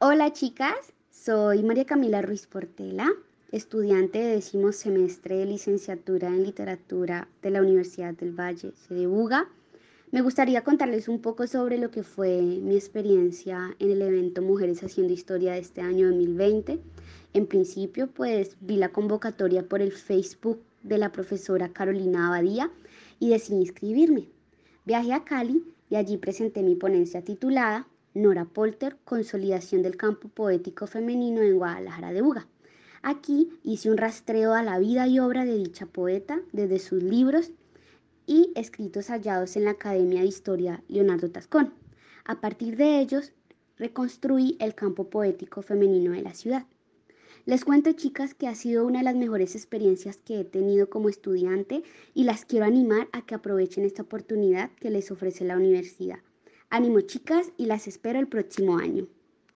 Hola chicas, soy María Camila Ruiz Portela, estudiante de décimo semestre de licenciatura en literatura de la Universidad del Valle de Buga. Me gustaría contarles un poco sobre lo que fue mi experiencia en el evento Mujeres Haciendo Historia de este año 2020. En principio, pues vi la convocatoria por el Facebook de la profesora Carolina Abadía y decidí inscribirme. Viajé a Cali y allí presenté mi ponencia titulada Nora Polter, Consolidación del Campo Poético Femenino en Guadalajara de Buga. Aquí hice un rastreo a la vida y obra de dicha poeta desde sus libros y escritos hallados en la Academia de Historia Leonardo Tascón. A partir de ellos, reconstruí el campo poético femenino de la ciudad. Les cuento, chicas, que ha sido una de las mejores experiencias que he tenido como estudiante y las quiero animar a que aprovechen esta oportunidad que les ofrece la universidad. Ánimo, chicas, y las espero el próximo año.